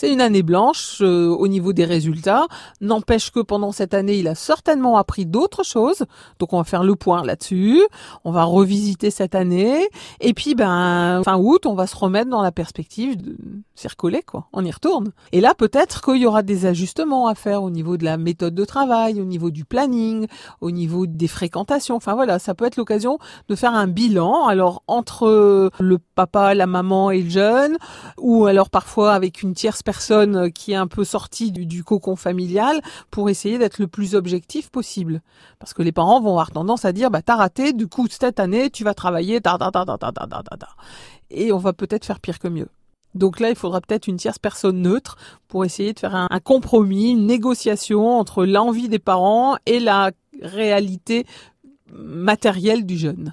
c'est une année blanche euh, au niveau des résultats. N'empêche que pendant cette année, il a certainement appris d'autres choses. Donc on va faire le point là-dessus. On va revisiter cette année. Et puis ben fin août, on va se remettre dans la perspective de circuler quoi. On y retourne. Et là peut-être qu'il y aura des ajustements à faire au niveau de la méthode de travail, au niveau du planning, au niveau des fréquentations. Enfin voilà, ça peut être l'occasion de faire un bilan. Alors entre le papa, la maman et le jeune, ou alors parfois avec une tierce personne qui est un peu sortie du, cocon familial pour essayer d'être le plus objectif possible. Parce que les parents vont avoir tendance à dire, bah t'as raté, du coup cette année tu vas travailler, ta. et on va peut-être faire pire que mieux. Donc là, il faudra peut-être une tierce personne neutre pour essayer de faire un, un compromis, une négociation entre l'envie des parents et la réalité matérielle du jeune.